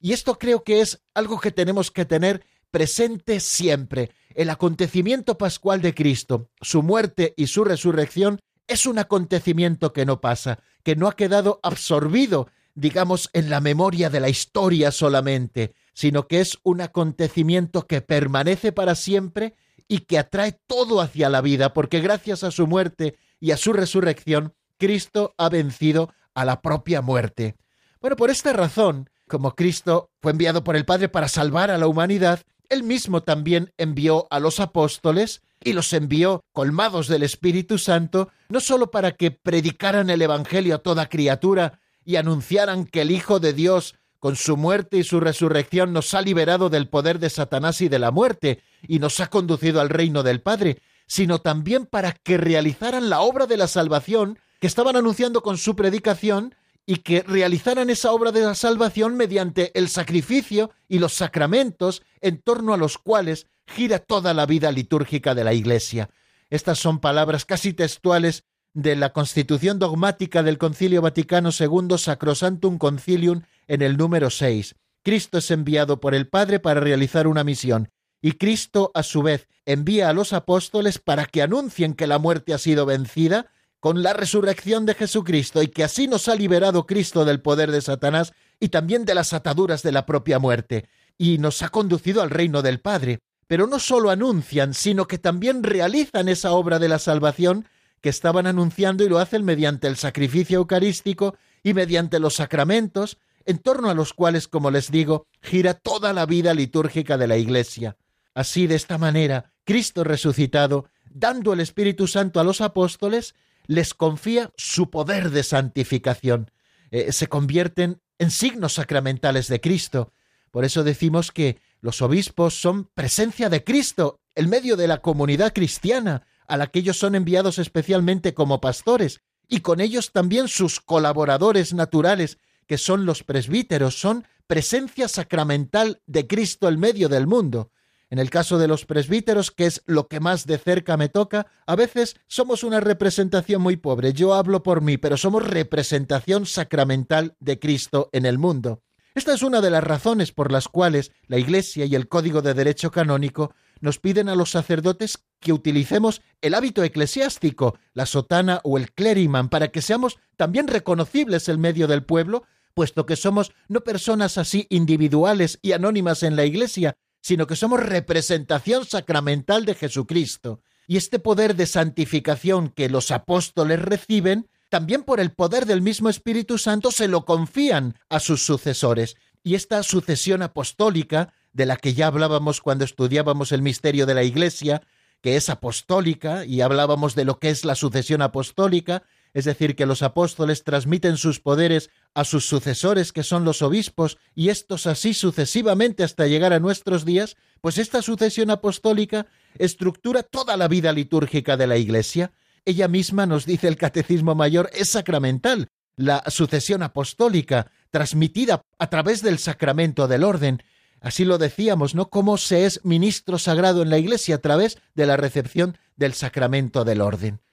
Y esto creo que es algo que tenemos que tener presente siempre. El acontecimiento pascual de Cristo, su muerte y su resurrección, es un acontecimiento que no pasa, que no ha quedado absorbido, digamos, en la memoria de la historia solamente, sino que es un acontecimiento que permanece para siempre y que atrae todo hacia la vida, porque gracias a su muerte y a su resurrección, Cristo ha vencido a la propia muerte. Bueno, por esta razón, como Cristo fue enviado por el Padre para salvar a la humanidad, él mismo también envió a los apóstoles y los envió colmados del Espíritu Santo, no sólo para que predicaran el Evangelio a toda criatura y anunciaran que el Hijo de Dios con su muerte y su resurrección nos ha liberado del poder de Satanás y de la muerte, y nos ha conducido al reino del Padre, sino también para que realizaran la obra de la salvación que estaban anunciando con su predicación y que realizaran esa obra de la salvación mediante el sacrificio y los sacramentos en torno a los cuales gira toda la vida litúrgica de la Iglesia. Estas son palabras casi textuales de la Constitución dogmática del Concilio Vaticano II Sacrosantum Concilium en el número 6. Cristo es enviado por el Padre para realizar una misión, y Cristo, a su vez, envía a los apóstoles para que anuncien que la muerte ha sido vencida con la resurrección de Jesucristo y que así nos ha liberado Cristo del poder de Satanás y también de las ataduras de la propia muerte, y nos ha conducido al reino del Padre. Pero no solo anuncian, sino que también realizan esa obra de la salvación que estaban anunciando y lo hacen mediante el sacrificio eucarístico y mediante los sacramentos, en torno a los cuales, como les digo, gira toda la vida litúrgica de la Iglesia. Así, de esta manera, Cristo resucitado, dando el Espíritu Santo a los apóstoles, les confía su poder de santificación. Eh, se convierten en signos sacramentales de Cristo. Por eso decimos que los obispos son presencia de Cristo, el medio de la comunidad cristiana, a la que ellos son enviados especialmente como pastores, y con ellos también sus colaboradores naturales, que son los presbíteros, son presencia sacramental de Cristo en medio del mundo. En el caso de los presbíteros, que es lo que más de cerca me toca, a veces somos una representación muy pobre. Yo hablo por mí, pero somos representación sacramental de Cristo en el mundo. Esta es una de las razones por las cuales la Iglesia y el Código de Derecho Canónico nos piden a los sacerdotes que utilicemos el hábito eclesiástico, la sotana o el clériman, para que seamos también reconocibles en medio del pueblo, puesto que somos no personas así individuales y anónimas en la Iglesia, sino que somos representación sacramental de Jesucristo. Y este poder de santificación que los apóstoles reciben, también por el poder del mismo Espíritu Santo se lo confían a sus sucesores. Y esta sucesión apostólica de la que ya hablábamos cuando estudiábamos el misterio de la Iglesia, que es apostólica, y hablábamos de lo que es la sucesión apostólica, es decir, que los apóstoles transmiten sus poderes a sus sucesores, que son los obispos, y estos así sucesivamente hasta llegar a nuestros días, pues esta sucesión apostólica estructura toda la vida litúrgica de la Iglesia. Ella misma, nos dice el Catecismo Mayor, es sacramental. La sucesión apostólica, transmitida a través del sacramento del orden, Así lo decíamos, ¿no? Cómo se es ministro sagrado en la Iglesia a través de la recepción del sacramento del orden.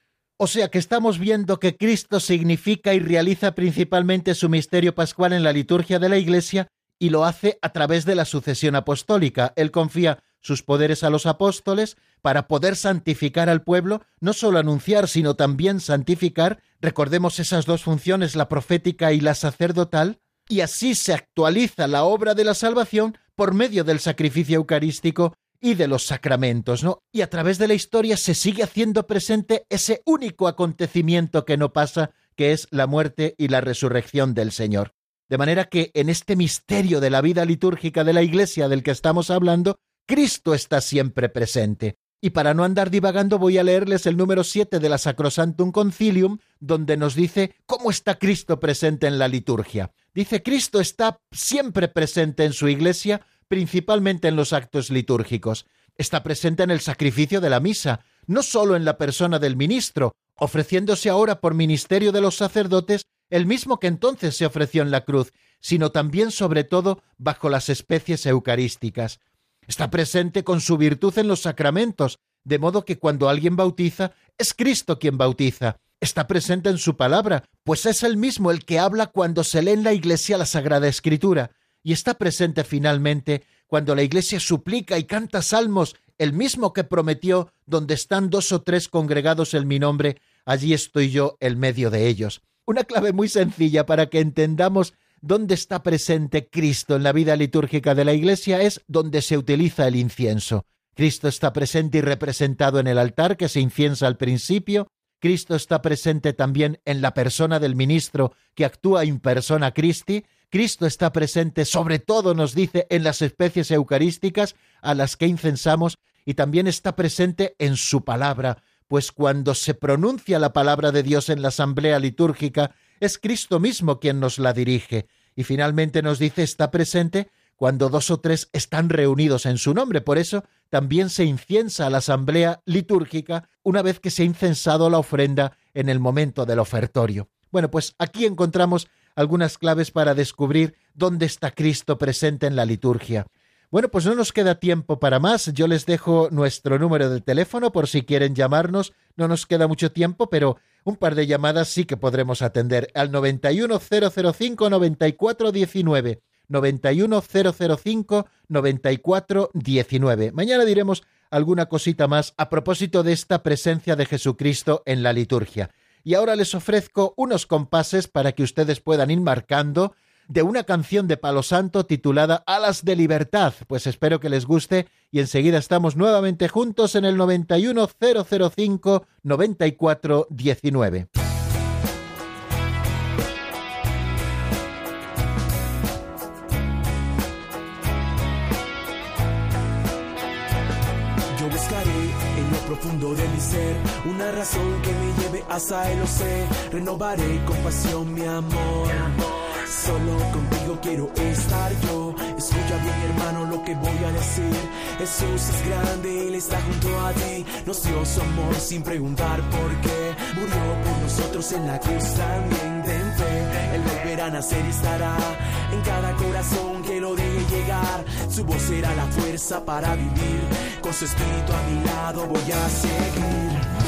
O sea que estamos viendo que Cristo significa y realiza principalmente su misterio pascual en la liturgia de la Iglesia y lo hace a través de la sucesión apostólica. Él confía sus poderes a los apóstoles para poder santificar al pueblo, no solo anunciar, sino también santificar. Recordemos esas dos funciones, la profética y la sacerdotal, y así se actualiza la obra de la salvación por medio del sacrificio eucarístico y de los sacramentos, ¿no? Y a través de la historia se sigue haciendo presente ese único acontecimiento que no pasa, que es la muerte y la resurrección del Señor. De manera que en este misterio de la vida litúrgica de la Iglesia del que estamos hablando, Cristo está siempre presente. Y para no andar divagando voy a leerles el número 7 de la Sacrosantum Concilium, donde nos dice cómo está Cristo presente en la liturgia. Dice, Cristo está siempre presente en su iglesia, principalmente en los actos litúrgicos. Está presente en el sacrificio de la misa, no solo en la persona del ministro, ofreciéndose ahora por ministerio de los sacerdotes el mismo que entonces se ofreció en la cruz, sino también sobre todo bajo las especies eucarísticas. Está presente con su virtud en los sacramentos, de modo que cuando alguien bautiza, es Cristo quien bautiza, está presente en su palabra, pues es el mismo el que habla cuando se lee en la Iglesia la Sagrada Escritura, y está presente finalmente cuando la Iglesia suplica y canta salmos, el mismo que prometió, donde están dos o tres congregados en mi nombre, allí estoy yo en medio de ellos. Una clave muy sencilla para que entendamos dónde está presente Cristo en la vida litúrgica de la Iglesia es donde se utiliza el incienso. Cristo está presente y representado en el altar que se inciensa al principio, Cristo está presente también en la persona del ministro que actúa in persona Christi. Cristo está presente sobre todo, nos dice, en las especies eucarísticas a las que incensamos y también está presente en su palabra, pues cuando se pronuncia la palabra de Dios en la asamblea litúrgica, es Cristo mismo quien nos la dirige, Y finalmente nos dice está presente cuando dos o tres están reunidos en su nombre. Por eso también se inciensa la asamblea litúrgica una vez que se ha incensado la ofrenda en el momento del ofertorio. Bueno, pues aquí encontramos algunas claves para descubrir dónde está Cristo presente en la liturgia. Bueno, pues no nos queda tiempo para más. Yo les dejo nuestro número de teléfono por si quieren llamarnos. No nos queda mucho tiempo, pero un par de llamadas sí que podremos atender al 91005-9419. 91005-9419. Mañana diremos alguna cosita más a propósito de esta presencia de Jesucristo en la liturgia. Y ahora les ofrezco unos compases para que ustedes puedan ir marcando de una canción de Palo Santo titulada Alas de Libertad. Pues espero que les guste y enseguida estamos nuevamente juntos en el 91005 9419. Yo buscaré en lo profundo de mi ser una razón que hasta el sé. Renovaré con pasión mi amor. Solo contigo quiero estar yo. Escucha bien, hermano, lo que voy a decir. Jesús es grande, Él está junto a ti. Nos dio su amor sin preguntar por qué. Murió por nosotros en la cruz también. Ten fe, Él volverá a nacer y estará en cada corazón que lo deje llegar. Su voz será la fuerza para vivir. Con su espíritu a mi lado voy a seguir.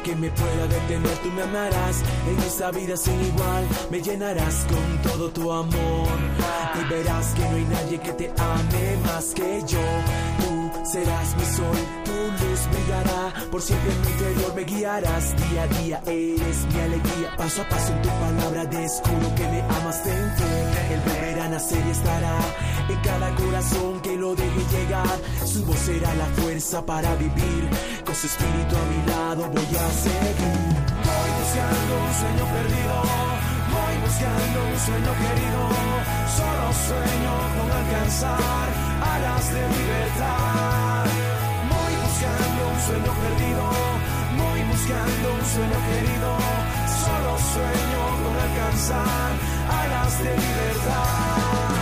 Que me pueda detener, tú me amarás en esta vida sin igual, me llenarás con todo tu amor y verás que no hay nadie que te ame más que yo. Serás mi sol, tu luz brillará, por siempre en mi interior me guiarás, día a día eres mi alegría, paso a paso en tu palabra descubro que me amas, ten fe, él volverá a nacer y estará en cada corazón que lo deje llegar, su voz será la fuerza para vivir, con su espíritu a mi lado voy a seguir. Voy buscando un sueño perdido, voy buscando un sueño querido, solo sueño con alcanzar alas de libertad. Voy buscando un sueño perdido, voy buscando un sueño querido, solo sueño con alcanzar alas de libertad.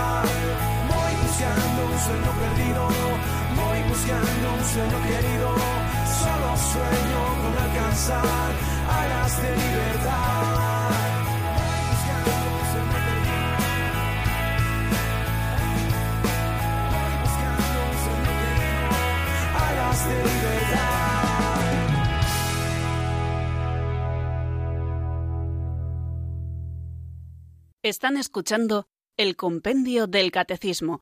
Buscando un sueño perdido, voy buscando un sueño querido, solo sueño con alcanzar alas de libertad. Voy buscando un sueño perdido. Voy buscando un sueño querido, alas de libertad. Están escuchando el Compendio del Catecismo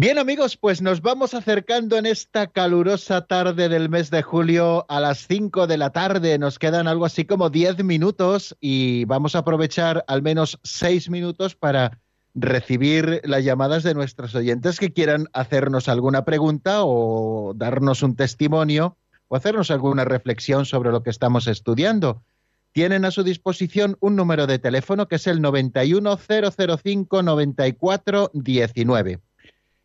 Bien amigos, pues nos vamos acercando en esta calurosa tarde del mes de julio a las 5 de la tarde. Nos quedan algo así como 10 minutos y vamos a aprovechar al menos 6 minutos para recibir las llamadas de nuestros oyentes que quieran hacernos alguna pregunta o darnos un testimonio o hacernos alguna reflexión sobre lo que estamos estudiando. Tienen a su disposición un número de teléfono que es el 910059419.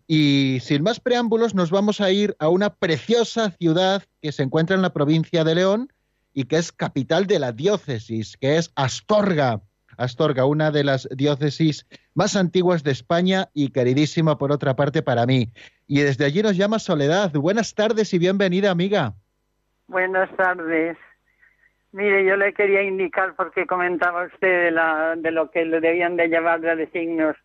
Y sin más preámbulos, nos vamos a ir a una preciosa ciudad que se encuentra en la provincia de León y que es capital de la diócesis, que es Astorga. Astorga, una de las diócesis más antiguas de España y queridísima por otra parte para mí. Y desde allí nos llama Soledad. Buenas tardes y bienvenida, amiga. Buenas tardes. Mire, yo le quería indicar porque comentaba usted de, la, de lo que le debían de llevar de signos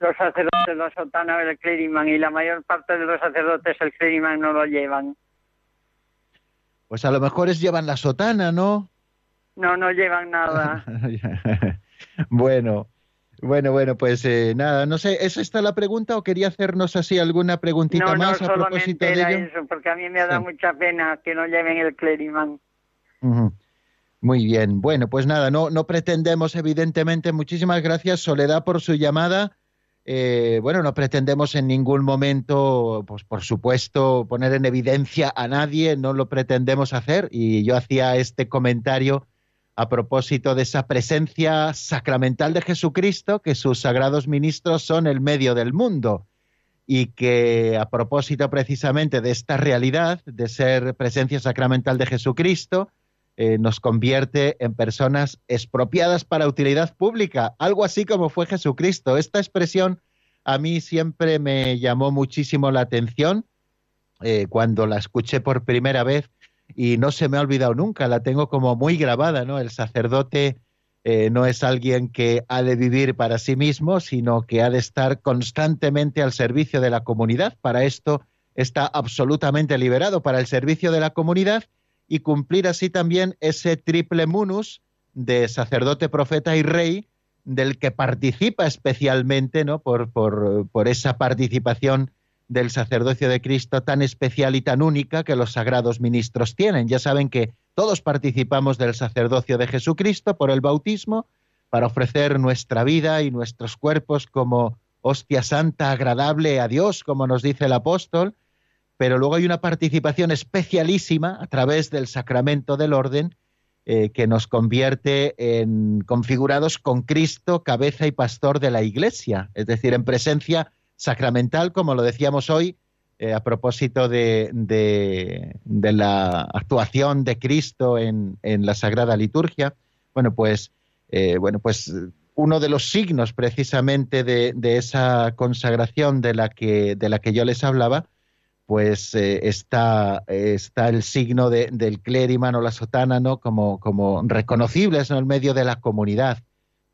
los sacerdotes, los sotanos, el clériman, y la mayor parte de los sacerdotes el clériman no lo llevan. Pues a lo mejor es llevan la sotana, ¿no? No, no llevan nada. [laughs] bueno, bueno, bueno, pues eh, nada, no sé, ¿es esta la pregunta o quería hacernos así alguna preguntita más a propósito de ello? eso, porque a mí me ha dado mucha pena que no lleven el clériman. Muy bien, bueno, pues nada, no, no pretendemos, evidentemente, muchísimas gracias, Soledad, por su llamada. Eh, bueno, no pretendemos en ningún momento, pues por supuesto, poner en evidencia a nadie, no lo pretendemos hacer. Y yo hacía este comentario a propósito de esa presencia sacramental de Jesucristo, que sus sagrados ministros son el medio del mundo y que a propósito precisamente de esta realidad de ser presencia sacramental de Jesucristo, eh, nos convierte en personas expropiadas para utilidad pública, algo así como fue Jesucristo. Esta expresión a mí siempre me llamó muchísimo la atención eh, cuando la escuché por primera vez y no se me ha olvidado nunca, la tengo como muy grabada, ¿no? El sacerdote eh, no es alguien que ha de vivir para sí mismo, sino que ha de estar constantemente al servicio de la comunidad. Para esto está absolutamente liberado para el servicio de la comunidad y cumplir así también ese triple munus de sacerdote, profeta y rey, del que participa especialmente, ¿no? Por, por, por esa participación del sacerdocio de Cristo tan especial y tan única que los sagrados ministros tienen. Ya saben que todos participamos del sacerdocio de Jesucristo por el bautismo para ofrecer nuestra vida y nuestros cuerpos como hostia santa agradable a Dios, como nos dice el apóstol, pero luego hay una participación especialísima a través del sacramento del orden eh, que nos convierte en configurados con Cristo, cabeza y pastor de la Iglesia, es decir, en presencia sacramental, como lo decíamos hoy, eh, a propósito de, de, la actuación de Cristo en, en la Sagrada Liturgia. Bueno, pues, eh, bueno, pues uno de los signos precisamente de, de, esa consagración de la que, de la que yo les hablaba, pues eh, está, está el signo de, del clériman o la sotana ¿no? como, como reconocibles en el medio de la comunidad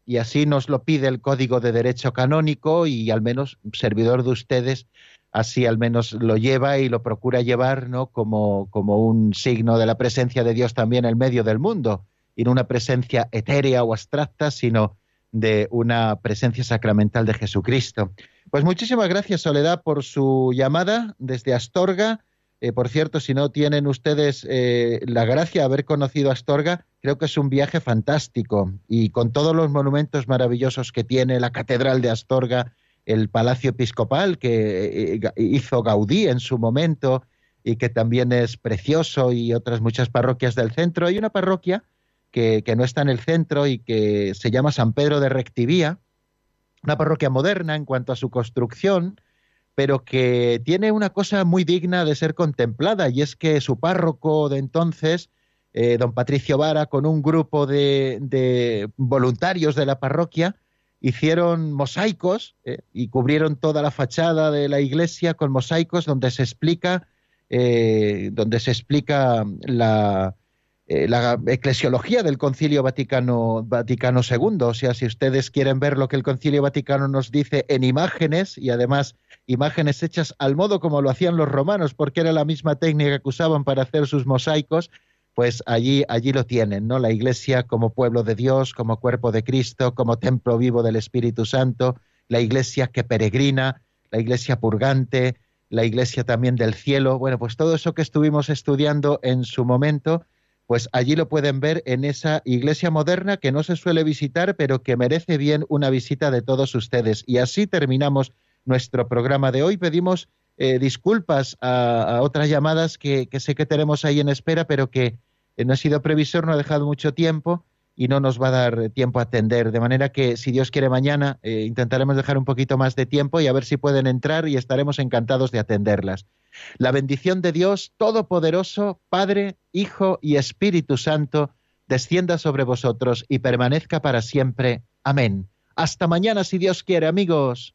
y así nos lo pide el Código de Derecho Canónico y al menos servidor de ustedes así al menos lo lleva y lo procura llevar ¿no? como, como un signo de la presencia de Dios también en medio del mundo, y no una presencia etérea o abstracta, sino de una presencia sacramental de Jesucristo. Pues muchísimas gracias, Soledad, por su llamada desde Astorga. Eh, por cierto, si no tienen ustedes eh, la gracia de haber conocido Astorga, creo que es un viaje fantástico y con todos los monumentos maravillosos que tiene la Catedral de Astorga, el Palacio Episcopal que eh, hizo Gaudí en su momento y que también es precioso y otras muchas parroquias del centro. Hay una parroquia que, no está en el centro y que se llama San Pedro de Rectivía, una parroquia moderna en cuanto a su construcción, pero que tiene una cosa muy digna de ser contemplada y es que su párroco de entonces eh, don Patricio Vara, con un grupo de, voluntarios de la parroquia, hicieron mosaicos eh, y cubrieron toda la fachada de la iglesia con mosaicos donde se explica, eh, donde se explica la, la eclesiología del Concilio Vaticano, Vaticano II. O sea, si ustedes quieren ver lo que el Concilio Vaticano nos dice en imágenes y además imágenes hechas al modo como lo hacían los romanos, porque era la misma técnica que usaban para hacer sus mosaicos, pues allí, allí lo tienen, ¿no? La Iglesia como pueblo de Dios, como cuerpo de Cristo, como templo vivo del Espíritu Santo, la Iglesia que peregrina, la Iglesia purgante, la Iglesia también del cielo. Bueno, pues todo eso que estuvimos estudiando en su momento, pues allí lo pueden ver en esa iglesia moderna que no se suele visitar, pero que merece bien una visita de todos ustedes. Y así terminamos nuestro programa de hoy. Pedimos eh, disculpas a, otras llamadas que, sé que tenemos ahí en espera, pero que eh, no ha sido previsor, no ha dejado mucho tiempo y no nos va a dar tiempo a atender. De manera que, si Dios quiere, mañana eh, intentaremos dejar un poquito más de tiempo y a ver si pueden entrar y estaremos encantados de atenderlas. La bendición de Dios Todopoderoso, Padre, Hijo y Espíritu Santo, descienda sobre vosotros y permanezca para siempre. Amén. Hasta mañana, si Dios quiere, amigos.